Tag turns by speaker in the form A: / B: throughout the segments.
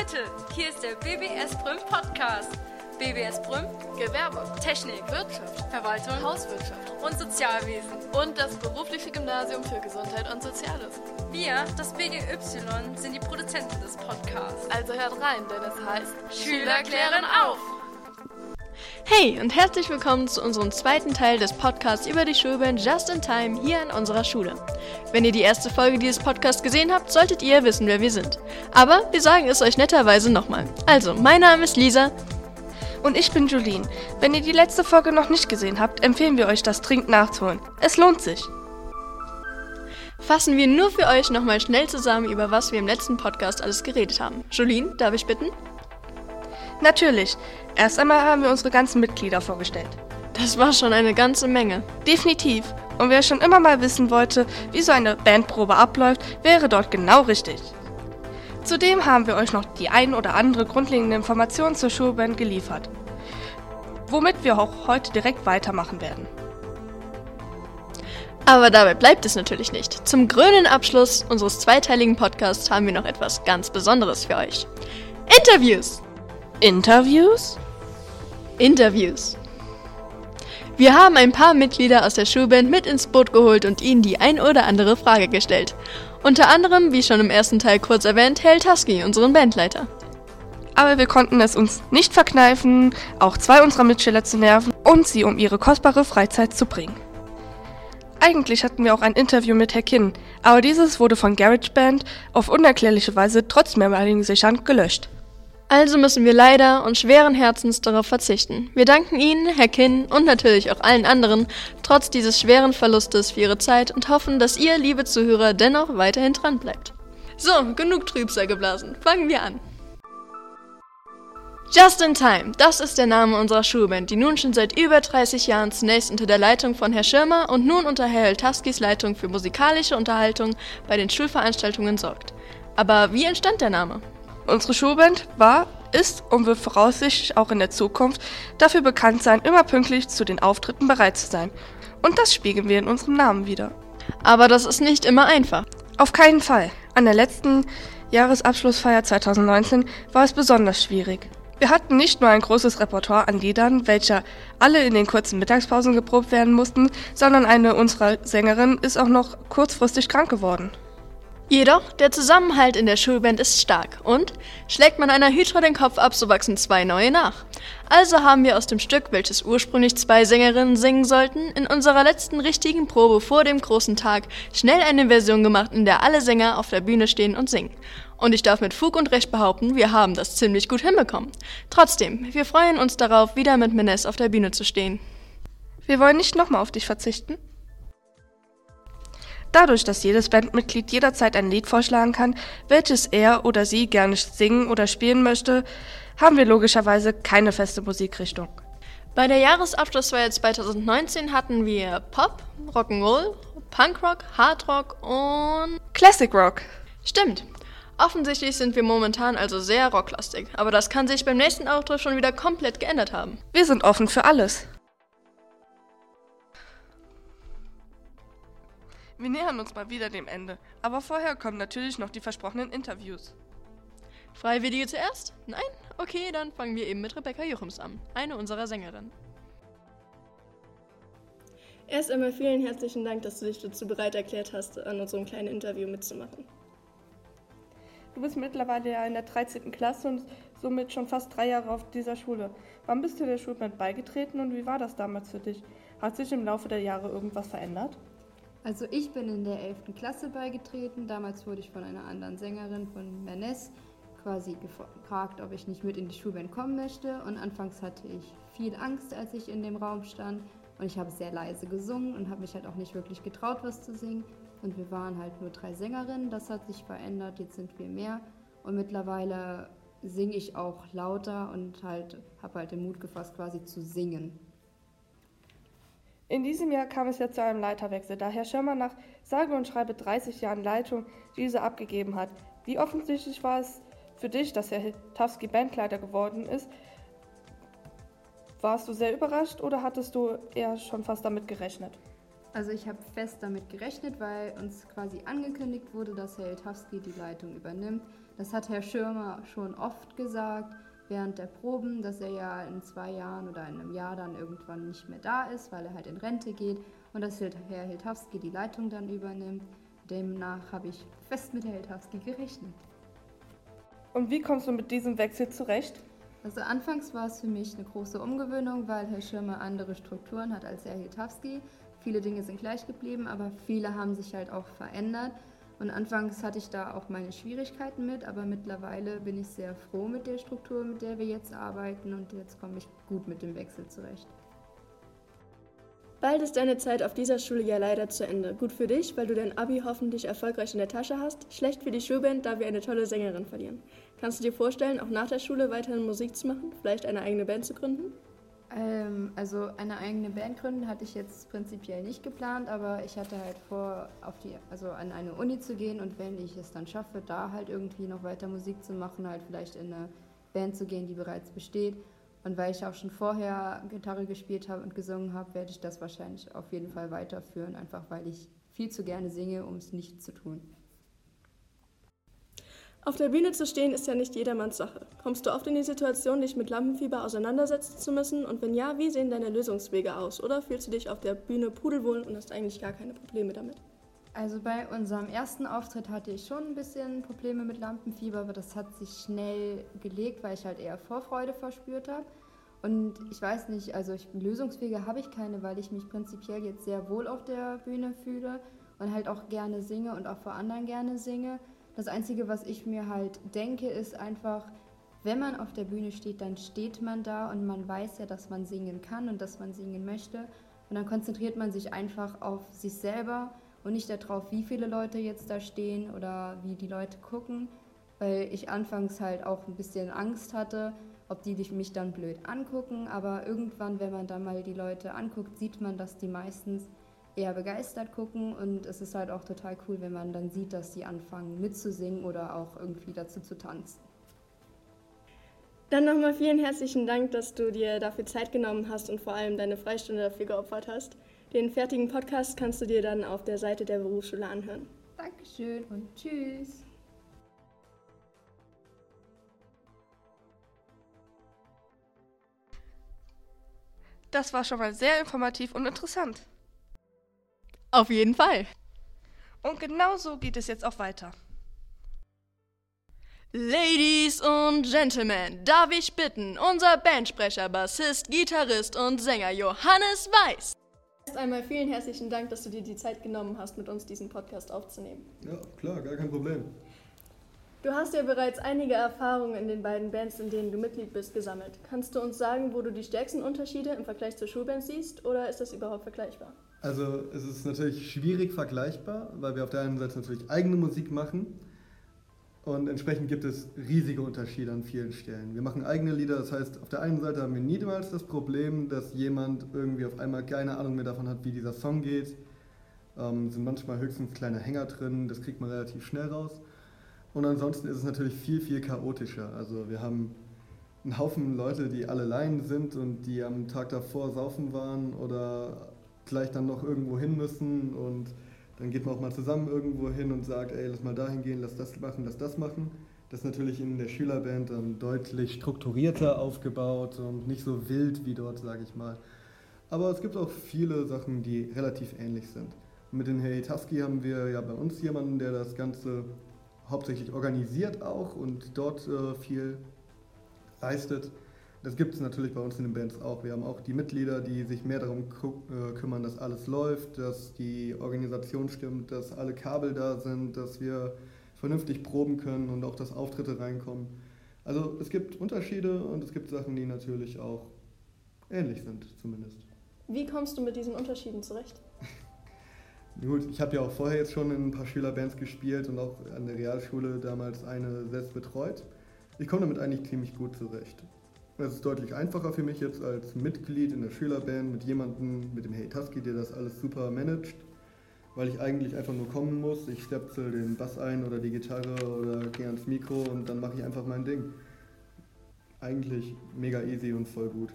A: Leute, hier ist der BBS Brüm Podcast. BBS Brüm,
B: Gewerbe,
A: Technik,
B: Wirtschaft,
A: Verwaltung
B: Hauswirtschaft
A: und Sozialwesen.
B: und das berufliche Gymnasium für Gesundheit und Soziales.
A: Wir, das BGY, sind die Produzenten des Podcasts.
B: Also hört rein, denn es heißt
A: Schüler klären auf!
C: Hey und herzlich willkommen zu unserem zweiten Teil des Podcasts über die Schulband Just in Time hier an unserer Schule. Wenn ihr die erste Folge dieses Podcasts gesehen habt, solltet ihr wissen, wer wir sind. Aber wir sagen es euch netterweise nochmal. Also, mein Name ist Lisa.
D: Und ich bin Julien. Wenn ihr die letzte Folge noch nicht gesehen habt, empfehlen wir euch, das dringend nachzuholen. Es lohnt sich.
C: Fassen wir nur für euch nochmal schnell zusammen, über was wir im letzten Podcast alles geredet haben. Julien, darf ich bitten?
D: Natürlich. Erst einmal haben wir unsere ganzen Mitglieder vorgestellt.
C: Das war schon eine ganze Menge.
D: Definitiv. Und wer schon immer mal wissen wollte, wie so eine Bandprobe abläuft, wäre dort genau richtig. Zudem haben wir euch noch die ein oder andere grundlegende Information zur Schulband geliefert. Womit wir auch heute direkt weitermachen werden.
C: Aber dabei bleibt es natürlich nicht. Zum grünen Abschluss unseres zweiteiligen Podcasts haben wir noch etwas ganz Besonderes für euch. Interviews!
D: Interviews?
C: Interviews. Wir haben ein paar Mitglieder aus der Schulband mit ins Boot geholt und ihnen die ein oder andere Frage gestellt. Unter anderem, wie schon im ersten Teil kurz erwähnt, Hel Tusky, unseren Bandleiter.
D: Aber wir konnten es uns nicht verkneifen, auch zwei unserer Mitschüler zu nerven und sie um ihre kostbare Freizeit zu bringen. Eigentlich hatten wir auch ein Interview mit Herr Kinn, aber dieses wurde von GarageBand auf unerklärliche Weise trotz mehrmaligen Sichern gelöscht.
C: Also müssen wir leider und schweren Herzens darauf verzichten. Wir danken Ihnen, Herr Kinn und natürlich auch allen anderen, trotz dieses schweren Verlustes für Ihre Zeit und hoffen, dass ihr, liebe Zuhörer, dennoch weiterhin dran bleibt. So, genug Trübsal geblasen. Fangen wir an. Just in Time, das ist der Name unserer Schulband, die nun schon seit über 30 Jahren zunächst unter der Leitung von Herr Schirmer und nun unter Herr Heltaskis Leitung für musikalische Unterhaltung bei den Schulveranstaltungen sorgt. Aber wie entstand der Name?
D: Unsere Schulband war, ist und wird voraussichtlich auch in der Zukunft dafür bekannt sein, immer pünktlich zu den Auftritten bereit zu sein. Und das spiegeln wir in unserem Namen wieder.
C: Aber das ist nicht immer einfach.
D: Auf keinen Fall. An der letzten Jahresabschlussfeier 2019 war es besonders schwierig. Wir hatten nicht nur ein großes Repertoire an Liedern, welche alle in den kurzen Mittagspausen geprobt werden mussten, sondern eine unserer Sängerinnen ist auch noch kurzfristig krank geworden.
C: Jedoch, der Zusammenhalt in der Schulband ist stark und schlägt man einer Hydra den Kopf ab, so wachsen zwei neue nach. Also haben wir aus dem Stück, welches ursprünglich zwei Sängerinnen singen sollten, in unserer letzten richtigen Probe vor dem großen Tag schnell eine Version gemacht, in der alle Sänger auf der Bühne stehen und singen. Und ich darf mit Fug und Recht behaupten, wir haben das ziemlich gut hinbekommen. Trotzdem, wir freuen uns darauf, wieder mit Menes auf der Bühne zu stehen.
D: Wir wollen nicht nochmal auf dich verzichten. Dadurch, dass jedes Bandmitglied jederzeit ein Lied vorschlagen kann, welches er oder sie gerne singen oder spielen möchte, haben wir logischerweise keine feste Musikrichtung.
C: Bei der Jahresabschlussfeier 2019 hatten wir Pop, Rock'n'Roll, Punkrock, Hardrock und...
D: Classic Rock.
C: Stimmt. Offensichtlich sind wir momentan also sehr rocklastig, aber das kann sich beim nächsten Auftritt schon wieder komplett geändert haben.
D: Wir sind offen für alles. Wir nähern uns mal wieder dem Ende, aber vorher kommen natürlich noch die versprochenen Interviews.
C: Freiwillige zuerst? Nein? Okay, dann fangen wir eben mit Rebecca Jochems an, eine unserer Sängerinnen.
E: Erst einmal vielen herzlichen Dank, dass du dich dazu bereit erklärt hast, an unserem kleinen Interview mitzumachen.
D: Du bist mittlerweile ja in der 13. Klasse und somit schon fast drei Jahre auf dieser Schule. Wann bist du der Schulband beigetreten und wie war das damals für dich? Hat sich im Laufe der Jahre irgendwas verändert?
F: Also ich bin in der 11. Klasse beigetreten. Damals wurde ich von einer anderen Sängerin von Mernes quasi gefragt, ob ich nicht mit in die Schulband kommen möchte. Und anfangs hatte ich viel Angst, als ich in dem Raum stand. Und ich habe sehr leise gesungen und habe mich halt auch nicht wirklich getraut, was zu singen. Und wir waren halt nur drei Sängerinnen. Das hat sich verändert. Jetzt sind wir mehr. Und mittlerweile singe ich auch lauter und halt habe halt den Mut gefasst, quasi zu singen.
D: In diesem Jahr kam es ja zu einem Leiterwechsel, da Herr Schirmer nach sage und schreibe 30 Jahren Leitung diese abgegeben hat. Wie offensichtlich war es für dich, dass Herr Tawski Bandleiter geworden ist? Warst du sehr überrascht oder hattest du eher schon fast damit gerechnet?
F: Also ich habe fest damit gerechnet, weil uns quasi angekündigt wurde, dass Herr Eltowski die Leitung übernimmt. Das hat Herr Schirmer schon oft gesagt während der Proben, dass er ja in zwei Jahren oder in einem Jahr dann irgendwann nicht mehr da ist, weil er halt in Rente geht und dass Herr Hiltowski die Leitung dann übernimmt. Demnach habe ich fest mit Herr Hiltowski gerechnet.
D: Und wie kommst du mit diesem Wechsel zurecht?
F: Also anfangs war es für mich eine große Umgewöhnung, weil Herr Schirmer andere Strukturen hat als Herr Hiltowski. Viele Dinge sind gleich geblieben, aber viele haben sich halt auch verändert. Und anfangs hatte ich da auch meine Schwierigkeiten mit, aber mittlerweile bin ich sehr froh mit der Struktur, mit der wir jetzt arbeiten und jetzt komme ich gut mit dem Wechsel zurecht.
E: Bald ist deine Zeit auf dieser Schule ja leider zu Ende. Gut für dich, weil du dein Abi hoffentlich erfolgreich in der Tasche hast. Schlecht für die Schulband, da wir eine tolle Sängerin verlieren. Kannst du dir vorstellen, auch nach der Schule weiterhin Musik zu machen? Vielleicht eine eigene Band zu gründen?
F: Ähm, also eine eigene Band gründen hatte ich jetzt prinzipiell nicht geplant, aber ich hatte halt vor, auf die, also an eine Uni zu gehen und wenn ich es dann schaffe, da halt irgendwie noch weiter Musik zu machen, halt vielleicht in eine Band zu gehen, die bereits besteht. Und weil ich auch schon vorher Gitarre gespielt habe und gesungen habe, werde ich das wahrscheinlich auf jeden Fall weiterführen, einfach weil ich viel zu gerne singe, um es nicht zu tun.
E: Auf der Bühne zu stehen ist ja nicht jedermanns Sache. Kommst du oft in die Situation, dich mit Lampenfieber auseinandersetzen zu müssen? Und wenn ja, wie sehen deine Lösungswege aus? Oder fühlst du dich auf der Bühne pudelwohl und hast eigentlich gar keine Probleme damit?
F: Also bei unserem ersten Auftritt hatte ich schon ein bisschen Probleme mit Lampenfieber, aber das hat sich schnell gelegt, weil ich halt eher Vorfreude verspürt habe. Und ich weiß nicht, also ich, Lösungswege habe ich keine, weil ich mich prinzipiell jetzt sehr wohl auf der Bühne fühle und halt auch gerne singe und auch vor anderen gerne singe. Das Einzige, was ich mir halt denke, ist einfach, wenn man auf der Bühne steht, dann steht man da und man weiß ja, dass man singen kann und dass man singen möchte. Und dann konzentriert man sich einfach auf sich selber und nicht darauf, wie viele Leute jetzt da stehen oder wie die Leute gucken, weil ich anfangs halt auch ein bisschen Angst hatte, ob die mich dann blöd angucken. Aber irgendwann, wenn man dann mal die Leute anguckt, sieht man, dass die meistens eher begeistert gucken und es ist halt auch total cool, wenn man dann sieht, dass sie anfangen mitzusingen oder auch irgendwie dazu zu tanzen.
E: Dann nochmal vielen herzlichen Dank, dass du dir dafür Zeit genommen hast und vor allem deine Freistunde dafür geopfert hast. Den fertigen Podcast kannst du dir dann auf der Seite der Berufsschule anhören.
F: Dankeschön und tschüss.
D: Das war schon mal sehr informativ und interessant.
C: Auf jeden Fall.
D: Und genau so geht es jetzt auch weiter.
C: Ladies und Gentlemen, darf ich bitten, unser Bandsprecher, Bassist, Gitarrist und Sänger Johannes Weiß.
E: Erst einmal vielen herzlichen Dank, dass du dir die Zeit genommen hast, mit uns diesen Podcast aufzunehmen.
G: Ja, klar, gar kein Problem.
E: Du hast ja bereits einige Erfahrungen in den beiden Bands, in denen du Mitglied bist, gesammelt. Kannst du uns sagen, wo du die stärksten Unterschiede im Vergleich zur Schulband siehst oder ist das überhaupt vergleichbar?
G: Also es ist natürlich schwierig vergleichbar, weil wir auf der einen Seite natürlich eigene Musik machen und entsprechend gibt es riesige Unterschiede an vielen Stellen. Wir machen eigene Lieder, das heißt, auf der einen Seite haben wir niemals das Problem, dass jemand irgendwie auf einmal keine Ahnung mehr davon hat, wie dieser Song geht. Ähm, sind manchmal höchstens kleine Hänger drin, das kriegt man relativ schnell raus. Und ansonsten ist es natürlich viel, viel chaotischer. Also wir haben einen Haufen Leute, die alle Laien sind und die am Tag davor saufen waren oder gleich dann noch irgendwo hin müssen und dann geht man auch mal zusammen irgendwo hin und sagt, ey, lass mal dahin gehen, lass das machen, lass das machen. Das ist natürlich in der Schülerband dann deutlich strukturierter aufgebaut und nicht so wild wie dort, sage ich mal. Aber es gibt auch viele Sachen, die relativ ähnlich sind. Mit den Hey Tusky haben wir ja bei uns jemanden, der das Ganze hauptsächlich organisiert auch und dort äh, viel leistet. Das gibt es natürlich bei uns in den Bands auch. Wir haben auch die Mitglieder, die sich mehr darum äh, kümmern, dass alles läuft, dass die Organisation stimmt, dass alle Kabel da sind, dass wir vernünftig proben können und auch, dass Auftritte reinkommen. Also es gibt Unterschiede und es gibt Sachen, die natürlich auch ähnlich sind, zumindest.
E: Wie kommst du mit diesen Unterschieden zurecht?
G: Gut, ich habe ja auch vorher jetzt schon in ein paar Schülerbands gespielt und auch an der Realschule damals eine selbst betreut. Ich komme damit eigentlich ziemlich gut zurecht. Es ist deutlich einfacher für mich jetzt als Mitglied in der Schülerband mit jemandem, mit dem Hey Tusky, der das alles super managt, weil ich eigentlich einfach nur kommen muss. Ich stöpsel den Bass ein oder die Gitarre oder gehe ans Mikro und dann mache ich einfach mein Ding. Eigentlich mega easy und voll gut.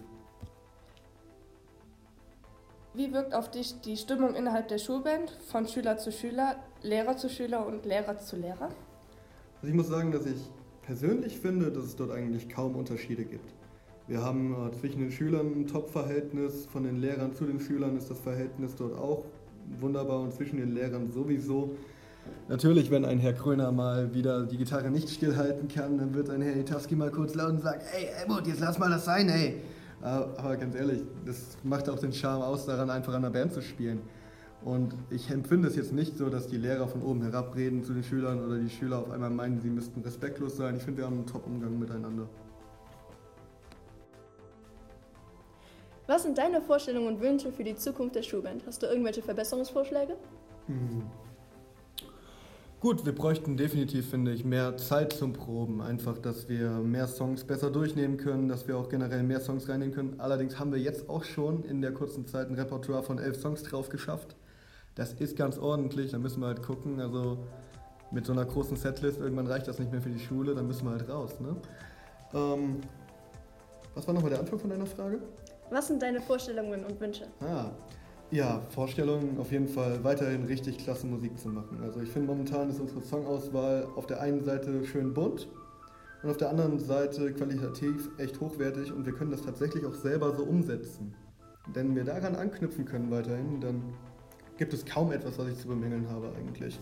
D: Wie wirkt auf dich die Stimmung innerhalb der Schulband von Schüler zu Schüler, Lehrer zu Schüler und Lehrer zu Lehrer?
G: Also ich muss sagen, dass ich persönlich finde, dass es dort eigentlich kaum Unterschiede gibt. Wir haben äh, zwischen den Schülern ein Top-Verhältnis, von den Lehrern zu den Schülern ist das Verhältnis dort auch wunderbar und zwischen den Lehrern sowieso. Natürlich, wenn ein Herr Kröner mal wieder die Gitarre nicht stillhalten kann, dann wird ein Herr Itaski mal kurz laut und sagt, ey, Helmut, jetzt lass mal das sein, ey. Aber ganz ehrlich, das macht auch den Charme aus, daran einfach an der Band zu spielen. Und ich empfinde es jetzt nicht so, dass die Lehrer von oben herabreden zu den Schülern oder die Schüler auf einmal meinen, sie müssten respektlos sein. Ich finde, wir haben einen Top-Umgang miteinander.
E: Was sind deine Vorstellungen und Wünsche für die Zukunft der Schulband? Hast du irgendwelche Verbesserungsvorschläge?
G: Hm. Gut, wir bräuchten definitiv, finde ich, mehr Zeit zum Proben. Einfach, dass wir mehr Songs besser durchnehmen können, dass wir auch generell mehr Songs reinnehmen können. Allerdings haben wir jetzt auch schon in der kurzen Zeit ein Repertoire von elf Songs drauf geschafft. Das ist ganz ordentlich, da müssen wir halt gucken. Also mit so einer großen Setlist, irgendwann reicht das nicht mehr für die Schule, dann müssen wir halt raus. Ne? Ähm, was war nochmal der Anfang von deiner Frage?
E: Was sind deine Vorstellungen und Wünsche?
G: Ah, ja, Vorstellungen auf jeden Fall weiterhin richtig klasse Musik zu machen. Also ich finde momentan ist unsere Songauswahl auf der einen Seite schön bunt und auf der anderen Seite qualitativ echt hochwertig und wir können das tatsächlich auch selber so umsetzen. Wenn wir daran anknüpfen können weiterhin, dann gibt es kaum etwas, was ich zu bemängeln habe eigentlich.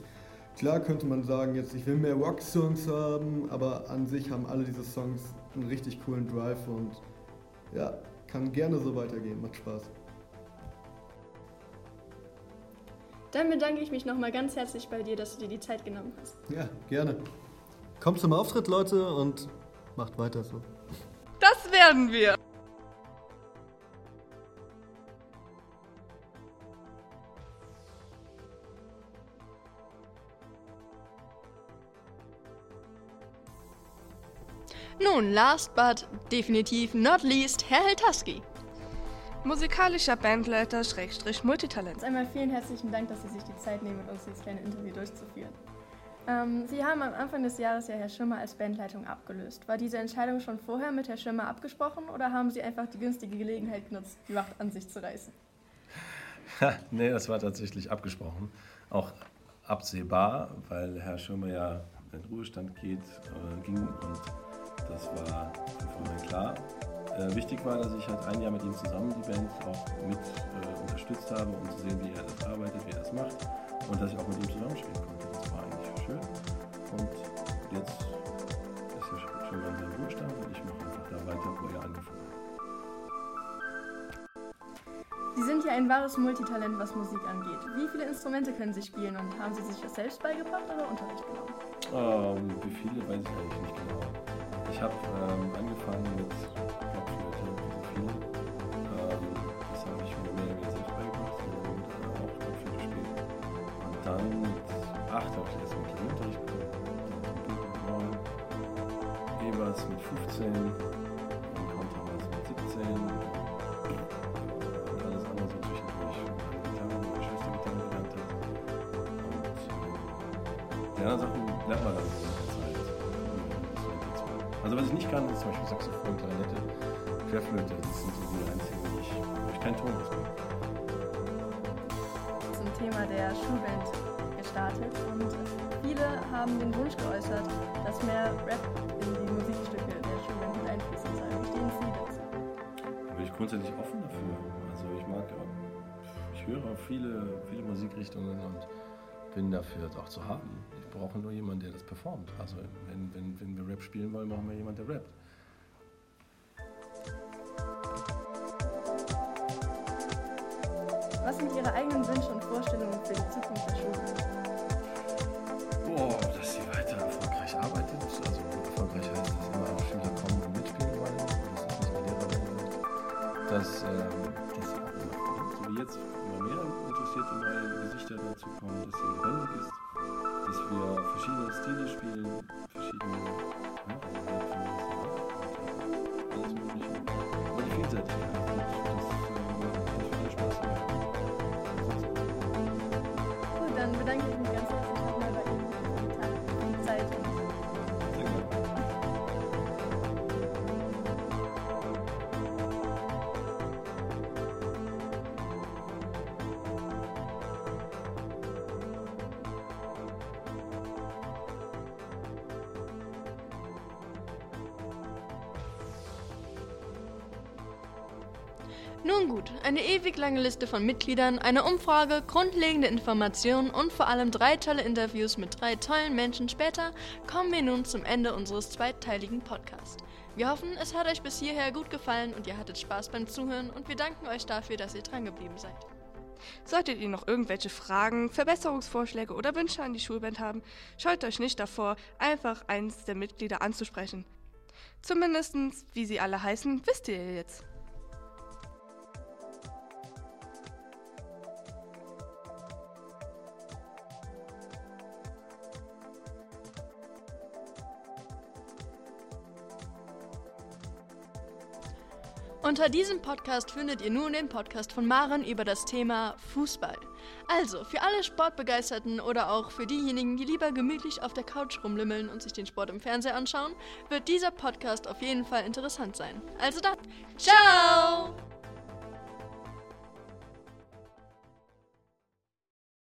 G: Klar könnte man sagen, jetzt ich will mehr Rock-Songs haben, aber an sich haben alle diese Songs einen richtig coolen Drive und ja, kann gerne so weitergehen, macht Spaß.
E: Dann bedanke ich mich nochmal ganz herzlich bei dir, dass du dir die Zeit genommen hast.
G: Ja, gerne. Kommt zum Auftritt, Leute, und macht weiter so.
D: Das werden wir!
C: Nun, last but definitiv not least, Herr Heltaski.
D: Musikalischer Bandleiter, Schrägstrich, Multitalent.
E: Einmal vielen herzlichen Dank, dass Sie sich die Zeit nehmen, mit uns dieses kleine Interview durchzuführen. Ähm, Sie haben am Anfang des Jahres ja Herr Schirmer als Bandleitung abgelöst. War diese Entscheidung schon vorher mit Herr Schirmer abgesprochen oder haben Sie einfach die günstige Gelegenheit genutzt, die Macht an sich zu reißen?
H: nee, das war tatsächlich abgesprochen. Auch absehbar, weil Herr Schirmer ja in den Ruhestand geht, äh, ging und das war von vornherein klar. Äh, wichtig war, dass ich halt ein Jahr mit ihm zusammen die Band auch mit äh, unterstützt habe, um zu sehen, wie er das arbeitet, wie er das macht und dass ich auch mit ihm zusammenspielen konnte. Das war eigentlich schön. Und jetzt ist er schon mal in seinem Ruhestand und ich mache einfach da weiter, wo er angefangen hat.
E: Sie sind ja ein wahres Multitalent, was Musik angeht. Wie viele Instrumente können Sie spielen und haben Sie sich das selbst beigebracht oder Unterricht genommen?
H: Ähm, wie viele weiß ich eigentlich nicht genau. Ich habe ähm, angefangen mit so viel. Ähm, das habe ich mir mehr oder weniger selbst und äh, auch Blockflöte spielen. Und dann mit 8 habe ich erst mit Klavierunterricht bekommen. Ebers mit 15 Querflöte. Das sind so die einzigen, die ich, wo ich keinen Ton auskriege.
E: Zum Thema der Schulband gestartet und viele haben den Wunsch geäußert, dass mehr Rap in die Musikstücke der Schulband mit einfließen soll. Wie stehen Sie dazu?
H: Da bin ich grundsätzlich offen dafür. Also ich mag, ich höre viele, viele Musikrichtungen und bin dafür auch zu haben. Ich brauche nur jemanden, der das performt. Also wenn, wenn, wenn wir Rap spielen wollen, brauchen wir jemanden, der rappt.
C: Nun gut, eine ewig lange Liste von Mitgliedern, eine Umfrage, grundlegende Informationen und vor allem drei tolle Interviews mit drei tollen Menschen später kommen wir nun zum Ende unseres zweiteiligen Podcasts. Wir hoffen, es hat euch bis hierher gut gefallen und ihr hattet Spaß beim Zuhören und wir danken euch dafür, dass ihr drangeblieben seid.
D: Solltet ihr noch irgendwelche Fragen, Verbesserungsvorschläge oder Wünsche an die Schulband haben, scheut euch nicht davor, einfach eins der Mitglieder anzusprechen. Zumindestens, wie sie alle heißen, wisst ihr jetzt.
C: Unter diesem Podcast findet ihr nun den Podcast von Maren über das Thema Fußball. Also, für alle Sportbegeisterten oder auch für diejenigen, die lieber gemütlich auf der Couch rumlimmeln und sich den Sport im Fernseher anschauen, wird dieser Podcast auf jeden Fall interessant sein. Also dann, ciao!